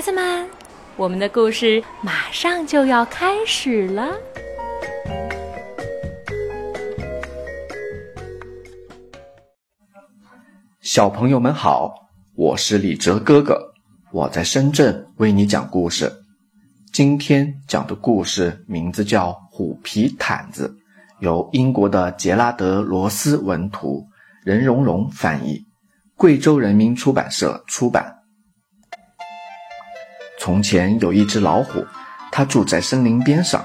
孩子们，我们的故事马上就要开始了。小朋友们好，我是李哲哥哥，我在深圳为你讲故事。今天讲的故事名字叫《虎皮毯子》，由英国的杰拉德·罗斯文图，任荣荣翻译，贵州人民出版社出版。从前有一只老虎，它住在森林边上，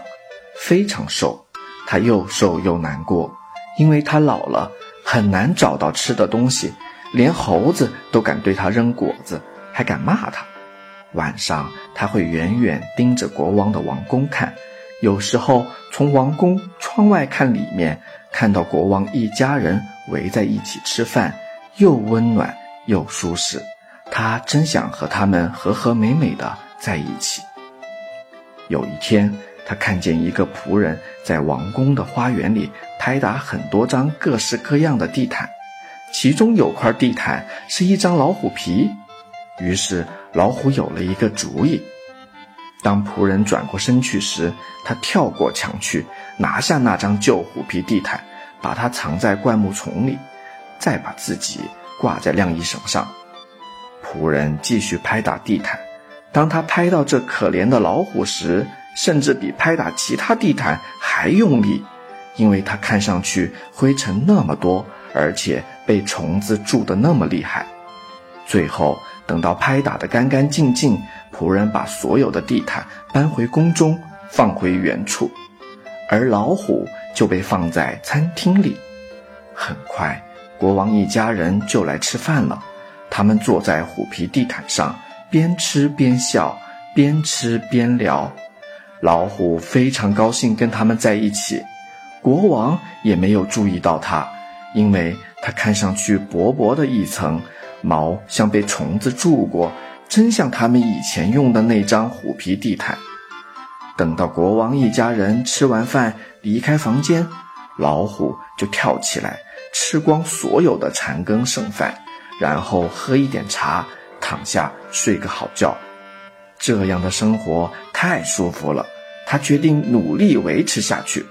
非常瘦。它又瘦又难过，因为它老了，很难找到吃的东西。连猴子都敢对它扔果子，还敢骂他。晚上，他会远远盯着国王的王宫看，有时候从王宫窗外看里面，看到国王一家人围在一起吃饭，又温暖又舒适。他真想和他们和和美美的在一起。有一天，他看见一个仆人在王宫的花园里拍打很多张各式各样的地毯。其中有块地毯是一张老虎皮，于是老虎有了一个主意。当仆人转过身去时，他跳过墙去，拿下那张旧虎皮地毯，把它藏在灌木丛里，再把自己挂在晾衣绳上。仆人继续拍打地毯，当他拍到这可怜的老虎时，甚至比拍打其他地毯还用力，因为它看上去灰尘那么多。而且被虫子蛀得那么厉害，最后等到拍打得干干净净，仆人把所有的地毯搬回宫中，放回原处，而老虎就被放在餐厅里。很快，国王一家人就来吃饭了。他们坐在虎皮地毯上，边吃边笑，边吃边聊。老虎非常高兴跟他们在一起，国王也没有注意到它。因为它看上去薄薄的一层毛，像被虫子蛀过，真像他们以前用的那张虎皮地毯。等到国王一家人吃完饭离开房间，老虎就跳起来吃光所有的残羹剩饭，然后喝一点茶，躺下睡个好觉。这样的生活太舒服了，他决定努力维持下去。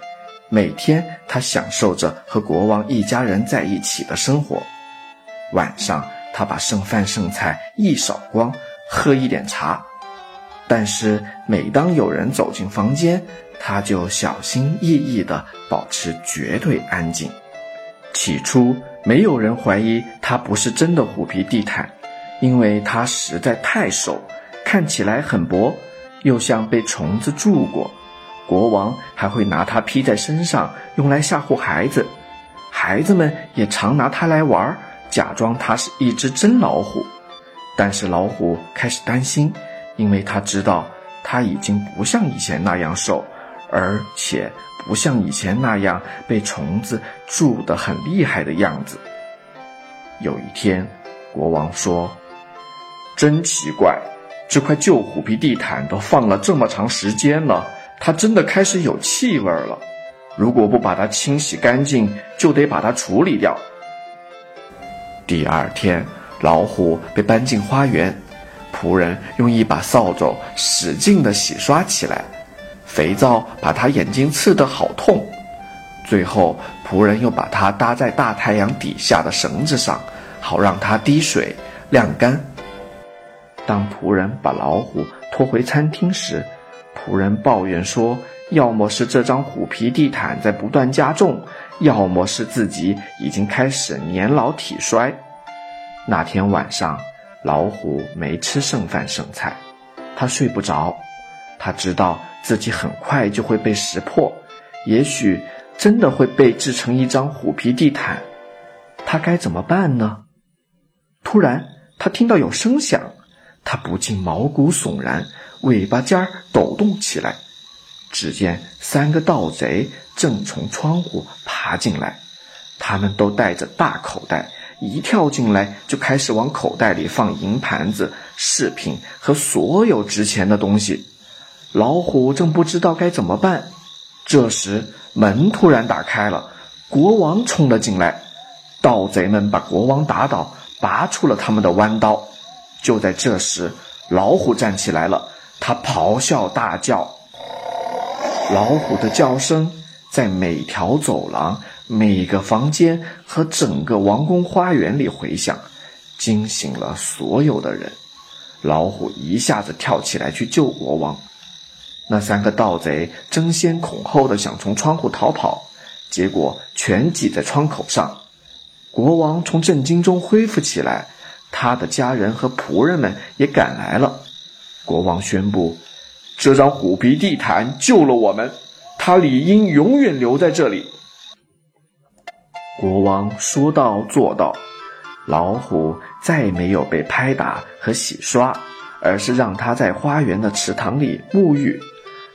每天，他享受着和国王一家人在一起的生活。晚上，他把剩饭剩菜一扫光，喝一点茶。但是，每当有人走进房间，他就小心翼翼地保持绝对安静。起初，没有人怀疑他不是真的虎皮地毯，因为它实在太瘦，看起来很薄，又像被虫子蛀过。国王还会拿它披在身上，用来吓唬孩子。孩子们也常拿它来玩，假装它是一只真老虎。但是老虎开始担心，因为他知道它已经不像以前那样瘦，而且不像以前那样被虫子蛀得很厉害的样子。有一天，国王说：“真奇怪，这块旧虎皮地毯都放了这么长时间了。”它真的开始有气味了，如果不把它清洗干净，就得把它处理掉。第二天，老虎被搬进花园，仆人用一把扫帚使劲地洗刷起来，肥皂把它眼睛刺得好痛。最后，仆人又把它搭在大太阳底下的绳子上，好让它滴水晾干。当仆人把老虎拖回餐厅时，仆人抱怨说：“要么是这张虎皮地毯在不断加重，要么是自己已经开始年老体衰。”那天晚上，老虎没吃剩饭剩菜，他睡不着。他知道自己很快就会被识破，也许真的会被制成一张虎皮地毯。他该怎么办呢？突然，他听到有声响，他不禁毛骨悚然。尾巴尖儿抖动起来，只见三个盗贼正从窗户爬进来，他们都带着大口袋，一跳进来就开始往口袋里放银盘子、饰品和所有值钱的东西。老虎正不知道该怎么办，这时门突然打开了，国王冲了进来，盗贼们把国王打倒，拔出了他们的弯刀。就在这时，老虎站起来了，它咆哮大叫。老虎的叫声在每条走廊、每个房间和整个王宫花园里回响，惊醒了所有的人。老虎一下子跳起来去救国王。那三个盗贼争先恐后的想从窗户逃跑，结果全挤在窗口上。国王从震惊中恢复起来，他的家人和仆人们也赶来了。国王宣布。这张虎皮地毯救了我们，它理应永远留在这里。国王说到做到，老虎再没有被拍打和洗刷，而是让它在花园的池塘里沐浴。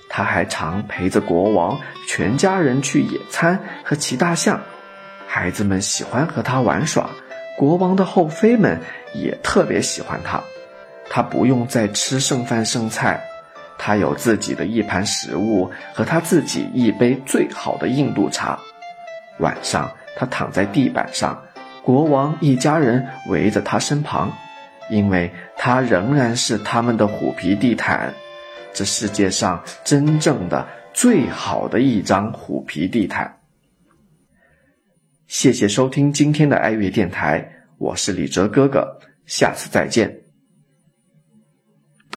他还常陪着国王全家人去野餐和骑大象，孩子们喜欢和他玩耍，国王的后妃们也特别喜欢他。他不用再吃剩饭剩菜。他有自己的一盘食物和他自己一杯最好的印度茶。晚上，他躺在地板上，国王一家人围着他身旁，因为他仍然是他们的虎皮地毯，这世界上真正的最好的一张虎皮地毯。谢谢收听今天的爱乐电台，我是李哲哥哥，下次再见。